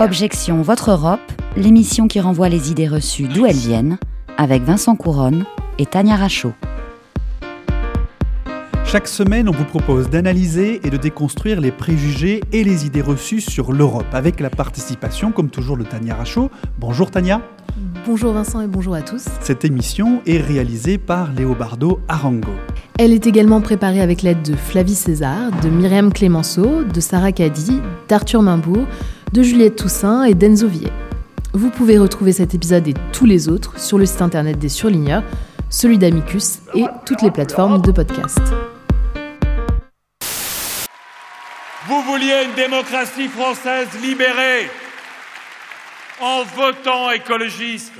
Objection Votre Europe, l'émission qui renvoie les idées reçues d'où elles viennent, avec Vincent Couronne et Tania Rachaud. Chaque semaine, on vous propose d'analyser et de déconstruire les préjugés et les idées reçues sur l'Europe, avec la participation, comme toujours, de Tania Rachaud. Bonjour Tania. Bonjour Vincent et bonjour à tous. Cette émission est réalisée par Léobardo Arango. Elle est également préparée avec l'aide de Flavie César, de Myriam Clémenceau, de Sarah Caddy, d'Arthur Mimbourg, de Juliette Toussaint et d'Enzo Villet. Vous pouvez retrouver cet épisode et tous les autres sur le site internet des Surligneurs, celui d'Amicus et toutes les plateformes de podcast. Vous vouliez une démocratie française libérée en votant écologiste.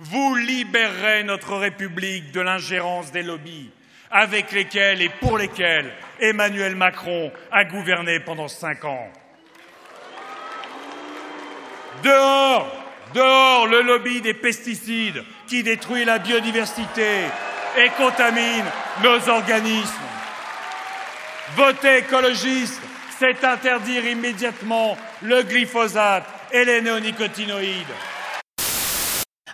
Vous libérerez notre République de l'ingérence des lobbies avec lesquels et pour lesquels Emmanuel Macron a gouverné pendant cinq ans. Dehors, dehors le lobby des pesticides qui détruit la biodiversité et contamine nos organismes. Votez écologiste c'est interdire immédiatement le glyphosate et les néonicotinoïdes.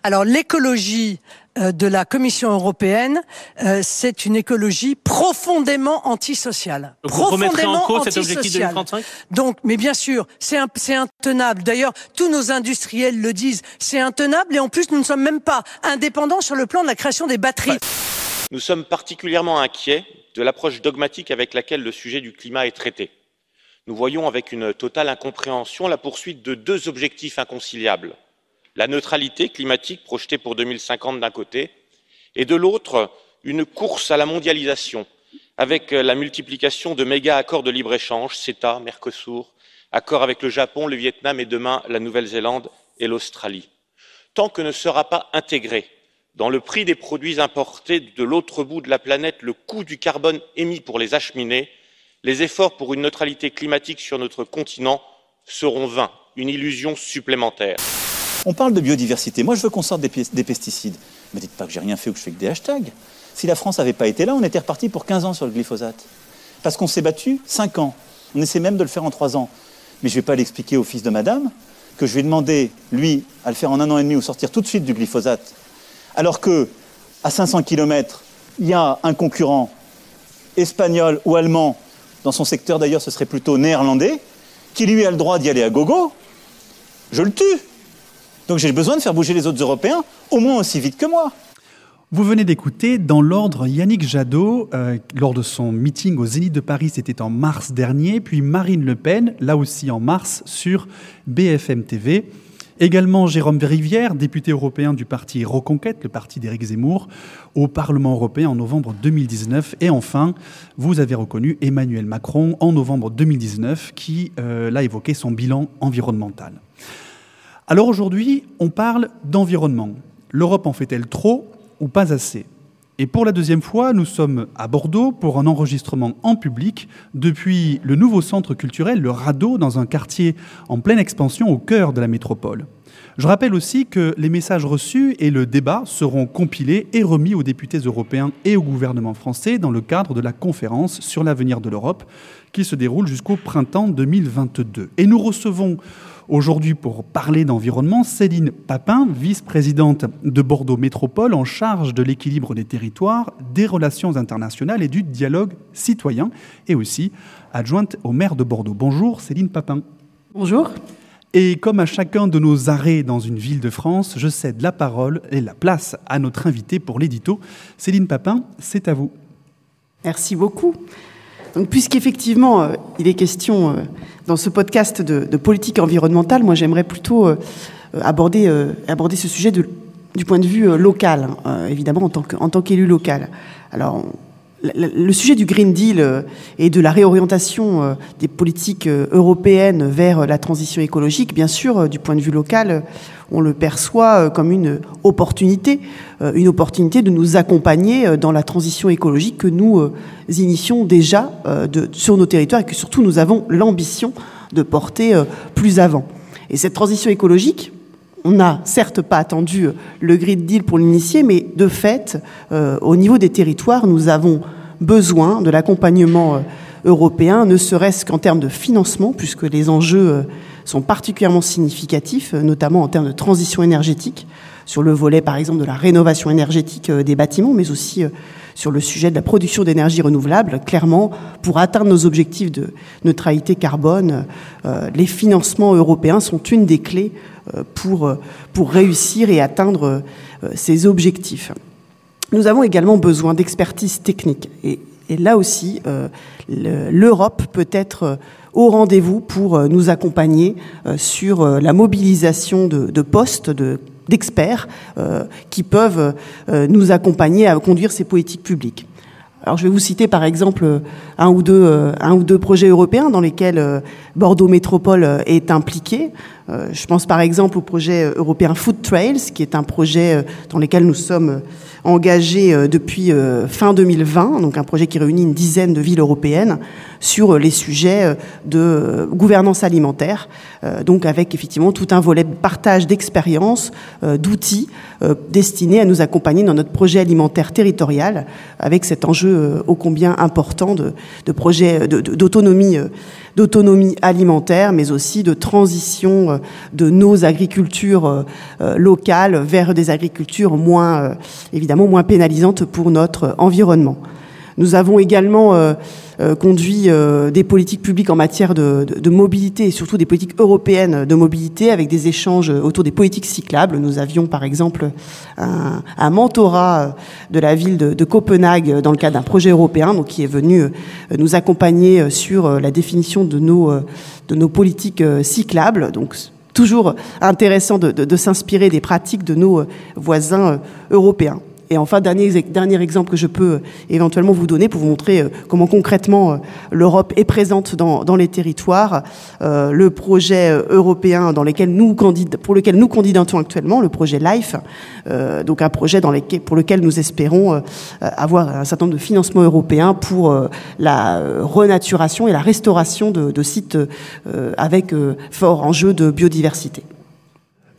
Alors l'écologie de la Commission européenne, euh, c'est une écologie profondément antisociale. Donc vous remettrez en cause cet objectif 2035 Donc, mais bien sûr, c'est intenable. D'ailleurs, tous nos industriels le disent, c'est intenable et en plus, nous ne sommes même pas indépendants sur le plan de la création des batteries. Nous sommes particulièrement inquiets de l'approche dogmatique avec laquelle le sujet du climat est traité nous voyons avec une totale incompréhension la poursuite de deux objectifs inconciliables la neutralité climatique projetée pour deux mille cinquante d'un côté et de l'autre une course à la mondialisation avec la multiplication de méga accords de libre échange ceta mercosur accords avec le japon le viêt nam et demain la nouvelle zélande et l'australie. tant que ne sera pas intégré dans le prix des produits importés de l'autre bout de la planète le coût du carbone émis pour les acheminer les efforts pour une neutralité climatique sur notre continent seront vains une illusion supplémentaire. On parle de biodiversité. Moi, je veux qu'on sorte des, pesticides. Ne me dites pas que j'ai rien fait ou que je fais que des hashtags. Si la France n'avait pas été là, on était reparti pour 15 ans sur le glyphosate. Parce qu'on s'est battu 5 ans. On essaie même de le faire en 3 ans. Mais je ne vais pas l'expliquer au fils de madame que je vais demander, lui, à le faire en un an et demi ou sortir tout de suite du glyphosate. Alors que, à 500 km, il y a un concurrent espagnol ou allemand dans son secteur d'ailleurs ce serait plutôt néerlandais, qui lui a le droit d'y aller à gogo, je le tue. Donc j'ai besoin de faire bouger les autres Européens au moins aussi vite que moi. Vous venez d'écouter dans l'ordre Yannick Jadot euh, lors de son meeting au Zénith de Paris, c'était en mars dernier, puis Marine Le Pen, là aussi en mars, sur BFM TV. Également Jérôme Rivière, député européen du parti Reconquête, le parti d'Éric Zemmour, au Parlement européen en novembre 2019. Et enfin, vous avez reconnu Emmanuel Macron en novembre 2019, qui euh, l'a évoqué son bilan environnemental. Alors aujourd'hui, on parle d'environnement. L'Europe en fait-elle trop ou pas assez? Et pour la deuxième fois, nous sommes à Bordeaux pour un enregistrement en public depuis le nouveau centre culturel, le Radeau, dans un quartier en pleine expansion au cœur de la métropole. Je rappelle aussi que les messages reçus et le débat seront compilés et remis aux députés européens et au gouvernement français dans le cadre de la conférence sur l'avenir de l'Europe qui se déroule jusqu'au printemps 2022. Et nous recevons Aujourd'hui, pour parler d'environnement, Céline Papin, vice-présidente de Bordeaux Métropole en charge de l'équilibre des territoires, des relations internationales et du dialogue citoyen, et aussi adjointe au maire de Bordeaux. Bonjour Céline Papin. Bonjour. Et comme à chacun de nos arrêts dans une ville de France, je cède la parole et la place à notre invité pour l'édito. Céline Papin, c'est à vous. Merci beaucoup. Donc, puisqu'effectivement, euh, il est question euh, dans ce podcast de, politique environnementale, moi j'aimerais plutôt euh, aborder, aborder ce sujet du point de vue local, évidemment en tant qu'élu local. Alors, le sujet du Green Deal et de la réorientation des politiques européennes vers la transition écologique, bien sûr, du point de vue local, on le perçoit comme une opportunité, une opportunité de nous accompagner dans la transition écologique que nous initions déjà sur nos territoires et que surtout nous avons l'ambition de porter plus avant. Et cette transition écologique, on n'a certes pas attendu euh, le Green Deal pour l'initier, mais de fait, euh, au niveau des territoires, nous avons besoin de l'accompagnement européen, ne serait-ce qu'en termes de financement, puisque les enjeux sont particulièrement significatifs, notamment en termes de transition énergétique, sur le volet par exemple de la rénovation énergétique des bâtiments, mais aussi sur le sujet de la production d'énergie renouvelable. Clairement, pour atteindre nos objectifs de neutralité carbone, les financements européens sont une des clés pour, pour réussir et atteindre ces objectifs. Nous avons également besoin d'expertise technique. Et, là aussi, euh, l'Europe peut être euh, au rendez-vous pour euh, nous accompagner sur la mobilisation de, postes, d'experts qui peuvent nous accompagner à conduire ces politiques publiques. Alors je vais vous citer par exemple un ou deux, un ou deux projets européens dans lesquels Bordeaux Métropole est impliqué. Je pense par exemple au projet européen Food Trails, qui est un projet dans lequel nous sommes engagé euh, depuis euh, fin 2020, donc un projet qui réunit une dizaine de villes européennes sur euh, les sujets de gouvernance alimentaire, donc avec effectivement tout un volet de partage d'expériences, d'outils destinés à nous accompagner dans notre projet alimentaire territorial, avec cet enjeu ô combien important de projet d'autonomie d'autonomie alimentaire, mais aussi de transition de nos agricultures locales vers des agricultures moins évidemment moins pénalisante pour notre environnement. Nous avons également euh, euh, conduit euh, des politiques publiques en matière de, mobilité et surtout des politiques européennes de mobilité avec des échanges autour des politiques cyclables. Nous avions par exemple un, mentorat de la ville de, Copenhague dans le cadre d'un projet européen qui est venu nous accompagner sur la définition de nos, politiques cyclables. Donc, toujours intéressant de s'inspirer des pratiques de nos voisins européens. Et enfin, dernier, exemple que je peux euh, éventuellement vous donner pour vous montrer euh, comment concrètement euh, l'Europe est présente dans, les territoires, le projet européen dans lequel nous pour lequel nous candidatons actuellement, le projet LIFE, donc un projet pour lequel nous espérons avoir un certain nombre de financements européens pour la renaturation et la restauration de sites avec fort enjeu de biodiversité.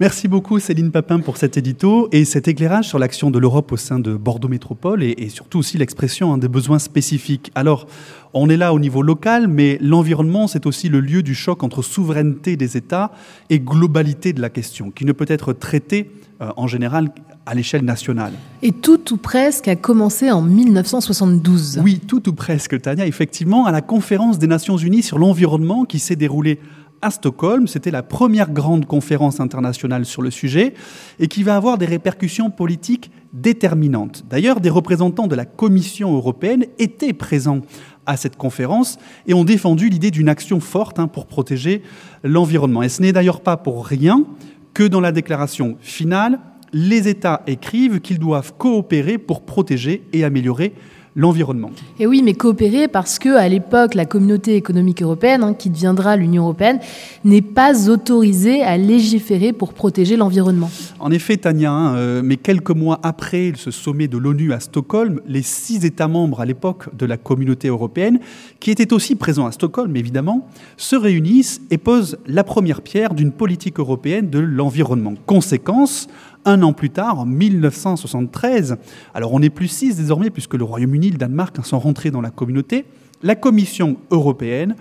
Merci beaucoup Céline Papin pour cet édito et cet éclairage sur l'action de l'Europe au sein de Bordeaux Métropole et, surtout aussi l'expression hein, des besoins spécifiques. Alors, on est là au niveau local, mais l'environnement, c'est aussi le lieu du choc entre souveraineté des États et globalité de la question, qui ne peut être traitée euh, en général à l'échelle nationale. Et tout ou presque a commencé en 1972. Oui, tout ou presque, Tania, effectivement, à la conférence des Nations Unies sur l'environnement qui s'est déroulée à Stockholm. C'était la première grande conférence internationale sur le sujet et qui va avoir des répercussions politiques déterminantes. D'ailleurs, des représentants de la Commission européenne étaient présents à cette conférence et ont défendu l'idée d'une action forte hein, pour protéger l'environnement. Et ce n'est d'ailleurs pas pour rien que dans la déclaration finale, les États écrivent qu'ils doivent coopérer pour protéger et améliorer l'environnement. Et oui, mais coopérer parce que à l'époque, la communauté économique européenne, hein, qui deviendra l'Union européenne, n'est pas autorisée à légiférer pour protéger l'environnement. En effet, Tania, hein, euh, mais quelques mois après ce sommet de l'ONU à Stockholm, les six États membres à l'époque de la communauté européenne, qui étaient aussi présents à Stockholm évidemment, se réunissent et posent la première pierre d'une politique européenne de l'environnement. Conséquence, un an plus tard, en 1973, alors on n'est plus six désormais puisque le Royaume-Uni et le Danemark sont rentrés dans la communauté, la Commission européenne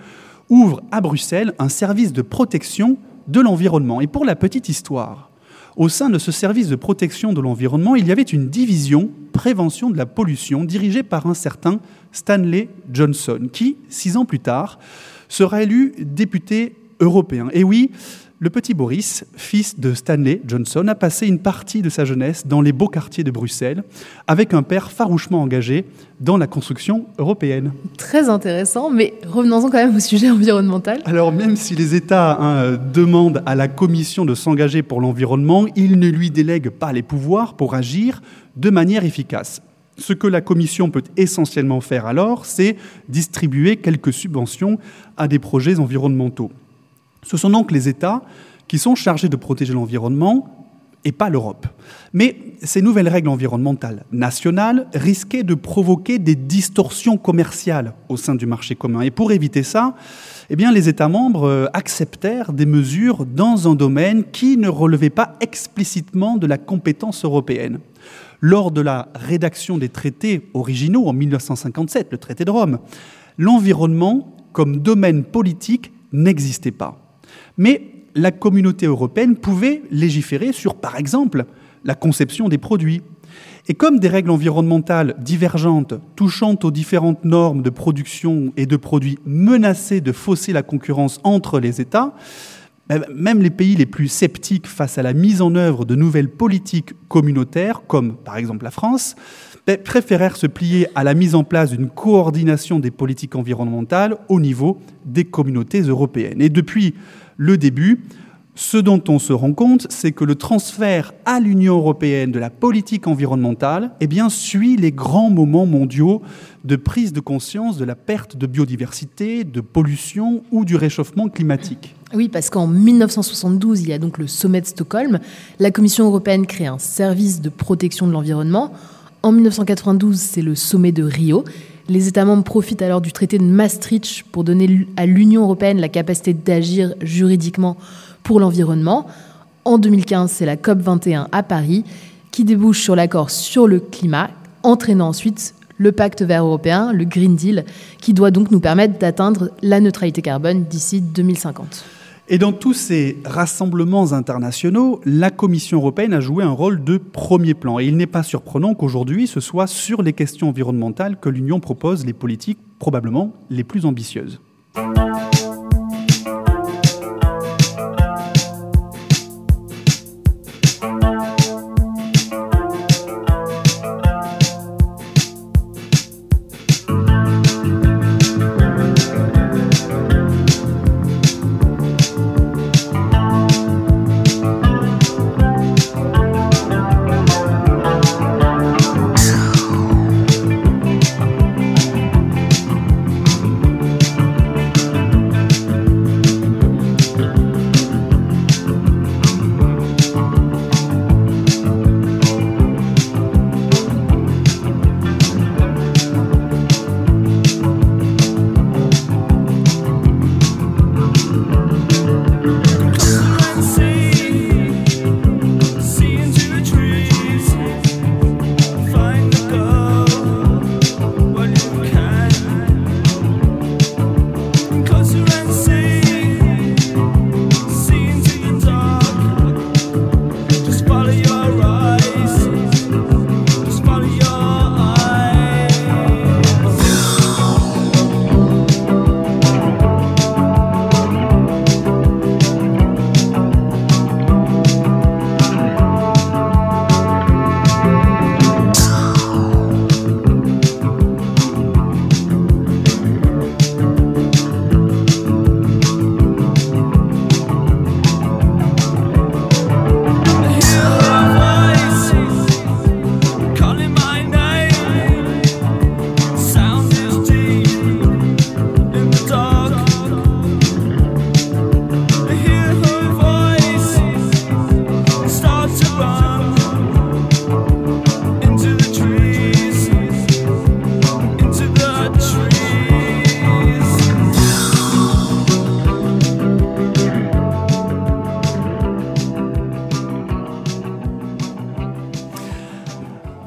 ouvre à Bruxelles un service de protection de l'environnement. Et pour la petite histoire, au sein de ce service de protection de l'environnement, il y avait une division prévention de la pollution dirigée par un certain Stanley Johnson, qui, six ans plus tard, sera élu député européen. Et oui, le petit Boris, fils de Stanley Johnson, a passé une partie de sa jeunesse dans les beaux quartiers de Bruxelles, avec un père farouchement engagé dans la construction européenne. Très intéressant, mais revenons-en quand même au sujet environnemental. Alors même si les États hein, demandent à la Commission de s'engager pour l'environnement, ils ne lui délèguent pas les pouvoirs pour agir de manière efficace. Ce que la Commission peut essentiellement faire alors, c'est distribuer quelques subventions à des projets environnementaux. Ce sont donc les États qui sont chargés de protéger l'environnement et pas l'Europe. Mais ces nouvelles règles environnementales nationales risquaient de provoquer des distorsions commerciales au sein du marché commun. Et pour éviter ça, eh bien, les États membres euh, acceptèrent des mesures dans un domaine qui ne relevait pas explicitement de la compétence européenne. Lors de la rédaction des traités originaux en 1957, le traité de Rome, L'environnement, comme domaine politique, n'existait pas. Mais la communauté européenne pouvait légiférer sur, par exemple, la conception des produits. Et comme des règles environnementales divergentes touchant aux différentes normes de production et de produits menaçaient de fausser la concurrence entre les États, même les pays les plus sceptiques face à la mise en œuvre de nouvelles politiques communautaires, comme par exemple la France, ben, préférèrent se plier à la mise en place d'une coordination des politiques environnementales au niveau des communautés européennes. Et depuis le début, ce dont on se rend compte, c'est que le transfert à l'Union européenne de la politique environnementale eh bien, suit les grands moments mondiaux de prise de conscience de la perte de biodiversité, de pollution ou du réchauffement climatique. Oui, parce qu'en 1972, il y a donc le sommet de Stockholm. La Commission européenne crée un service de protection de l'environnement. En 1992, c'est le sommet de Rio. Les États membres profitent alors du traité de Maastricht pour donner à l'Union européenne la capacité d'agir juridiquement pour l'environnement. En 2015, c'est la COP21 à Paris qui débouche sur l'accord sur le climat, entraînant ensuite le pacte vert européen, le Green Deal, qui doit donc nous permettre d'atteindre la neutralité carbone d'ici 2050. Et dans tous ces rassemblements internationaux, la Commission européenne a joué un rôle de premier plan. Et il n'est pas surprenant qu'aujourd'hui, ce soit sur les questions environnementales que l'Union propose les politiques probablement les plus ambitieuses.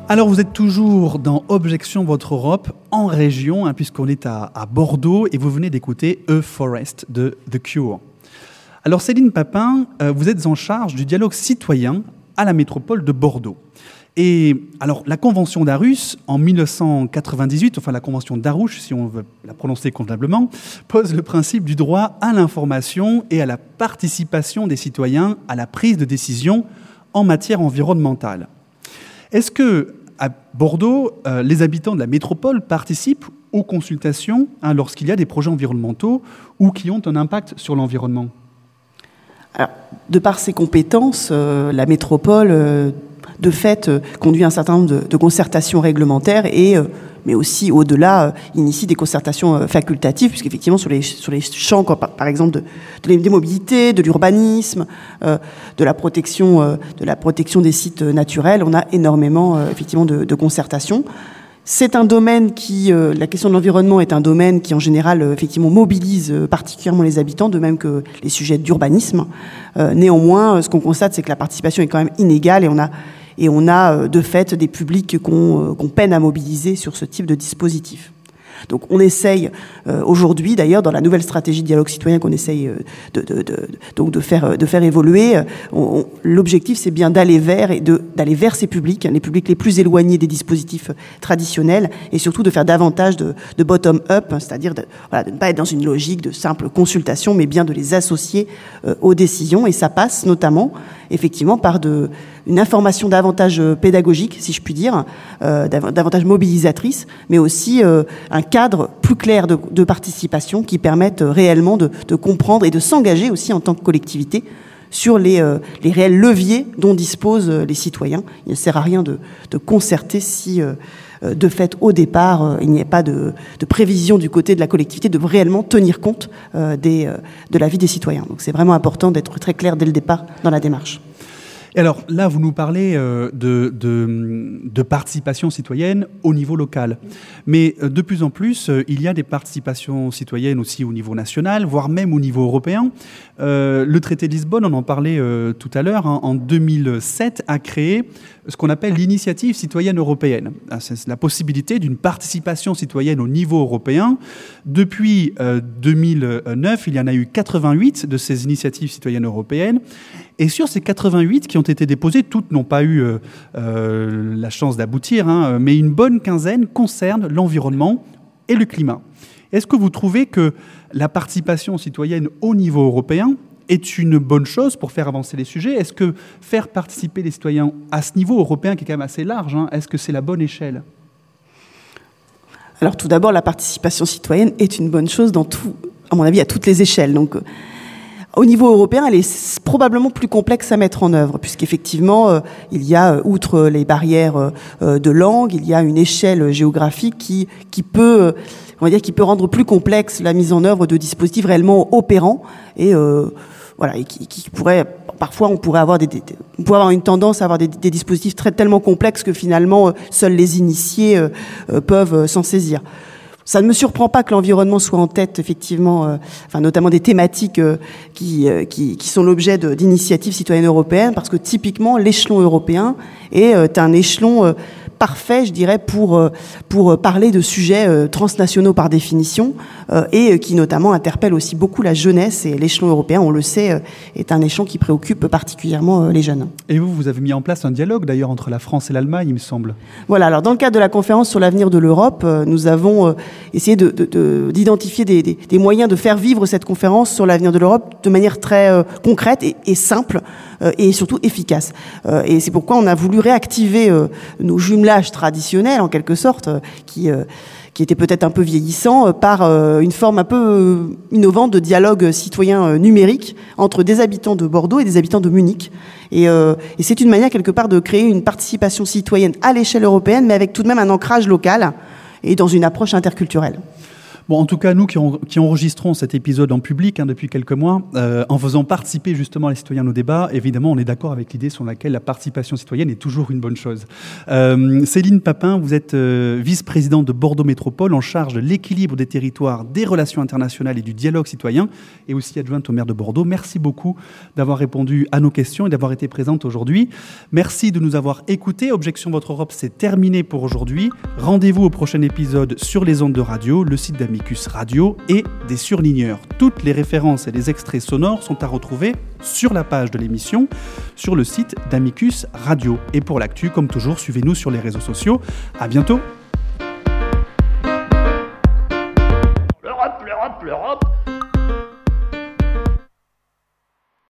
Alors vous êtes toujours dans Objection Votre Europe en région, hein, puisqu'on est à, Bordeaux et vous venez d'écouter A Forest de The Cure. Alors Céline Papin, euh, vous êtes en charge du dialogue citoyen à la métropole de Bordeaux. Et alors la Convention d'Arus en 1998, enfin la Convention d'Arouche si on veut la prononcer convenablement, pose le principe du droit à l'information et à la participation des citoyens à la prise de décision en matière environnementale. Est-ce que à Bordeaux, euh, les habitants de la métropole participent aux consultations hein, lorsqu'il y a des projets environnementaux ou qui ont un impact sur l'environnement? De par ses compétences, euh, la métropole, euh, de fait, conduit un certain nombre de concertations réglementaires et mais aussi au-delà, euh, initie des concertations euh, facultatives, puisqu'effectivement sur les, sur les champs, par, exemple de, des mobilités, de l'urbanisme, euh, de la protection, de la protection des sites naturels, on a énormément effectivement de, concertations. C'est un domaine qui, la question de l'environnement est un domaine qui en général effectivement mobilise particulièrement les habitants, de même que les sujets d'urbanisme. néanmoins, ce qu'on constate, c'est que la participation est quand même inégale et on a et on a euh, de fait des publics euh, qu'on peine à mobiliser sur ce type de dispositif. Donc on essaye aujourd'hui, d'ailleurs, dans la nouvelle stratégie de dialogue citoyen qu'on essaye de, de, donc de faire de faire évoluer, l'objectif c'est bien d'aller vers et d'aller vers ces publics, les publics les plus éloignés des dispositifs traditionnels, et surtout de faire davantage de, bottom-up, c'est-à-dire de, voilà, de ne pas être dans une logique de simple consultation, mais bien de les associer aux décisions. Et ça passe notamment, effectivement, par de, une information davantage euh, pédagogique, si je puis dire, euh, davantage mobilisatrice, mais aussi euh, un cadre plus clair de, participation qui permette réellement de, comprendre et de s'engager aussi en tant que collectivité sur les, les, réels leviers dont disposent les citoyens. Il ne sert à rien de, concerter si, de fait, au départ, il n'y a pas de, prévision du côté de la collectivité de réellement tenir compte de la vie des citoyens. Donc c'est vraiment important d'être très clair dès le départ dans la démarche alors là, vous nous parlez euh, de, de, participation citoyenne au niveau local. Mais euh, de plus en plus, euh, il y a des participations citoyennes aussi au niveau national, voire même au niveau européen. le traité de Lisbonne, on en parlait tout à l'heure, hein, en 2007, a créé ce qu'on appelle l'initiative citoyenne européenne. Ah, c'est la possibilité d'une participation citoyenne au niveau européen. Depuis 2009, il y en a eu 88 de ces initiatives citoyennes européennes. Et sur ces 88 qui ont été déposées, toutes n'ont pas eu euh, euh, la chance d'aboutir, hein, mais une bonne quinzaine concernent l'environnement et le climat. Est-ce que vous trouvez que la participation citoyenne au niveau européen est une bonne chose pour faire avancer les sujets? Est-ce que faire participer les citoyens à ce niveau européen, qui est quand même assez large, hein, est-ce que c'est la bonne échelle? Alors tout d'abord, la participation citoyenne est une bonne chose dans tout, à mon avis, à toutes les échelles. Donc au niveau européen, elle est probablement plus complexe à mettre en œuvre, puisqu'effectivement, euh, il y a, euh, outre les barrières euh, de langue, il y a une échelle géographique qui, qui peut, on va dire, qui peut rendre plus complexe la mise en œuvre de dispositifs réellement opérants et voilà, et qui, qui, pourrait parfois on pourrait avoir des, on pourrait avoir une tendance à avoir des, des, dispositifs très tellement complexes que finalement seuls les initiés peuvent s'en saisir. Ça ne me surprend pas que l'environnement soit en tête, effectivement, euh, enfin, notamment des thématiques euh, qui, euh, qui, qui, sont l'objet d'initiatives citoyennes européennes, parce que typiquement, l'échelon européen est un échelon parfait, je dirais, pour, pour parler de sujets transnationaux par définition et qui notamment interpellent aussi beaucoup la jeunesse et l'échelon européen, on le sait, est un échelon qui préoccupe particulièrement les jeunes. Et vous, vous avez mis en place un dialogue d'ailleurs entre la France et l'Allemagne, il me semble. Voilà, alors dans le cadre de la conférence sur l'avenir de l'Europe, nous avons essayé d'identifier de, de, des, moyens de faire vivre cette conférence sur l'avenir de l'Europe de manière très concrète et, simple et surtout efficace. et c'est pourquoi on a voulu réactiver nos jumelages traditionnel, en quelque sorte, euh, qui euh, qui était peut-être un peu vieillissant, euh, par une forme un peu innovante de dialogue citoyen numérique entre des habitants de Bordeaux et des habitants de Munich. Et c'est une manière quelque part de créer une participation citoyenne à l'échelle européenne, mais avec tout de même un ancrage local et dans une approche interculturelle. Bon, en tout cas, nous qui, enregistrons cet épisode en public hein, depuis quelques mois, euh, en faisant participer justement les citoyens à nos débats, évidemment, on est d'accord avec l'idée sur laquelle la participation citoyenne est toujours une bonne chose. Euh, Céline Papin, vous êtes euh, vice-présidente de Bordeaux Métropole en charge de l'équilibre des territoires, des relations internationales et du dialogue citoyen, et aussi adjointe au maire de Bordeaux. Merci beaucoup d'avoir répondu à nos questions et d'avoir été présente aujourd'hui. Merci de nous avoir écoutés. Objection Votre Europe, c'est terminé pour aujourd'hui. Rendez-vous au prochain épisode sur les ondes de radio, le site d'Amérique Amicus Radio et des surligneurs. Toutes les références et les extraits sonores sont à retrouver sur la page de l'émission, sur le site d'Amicus Radio. Et pour l'actu, comme toujours, suivez-nous sur les réseaux sociaux. À bientôt.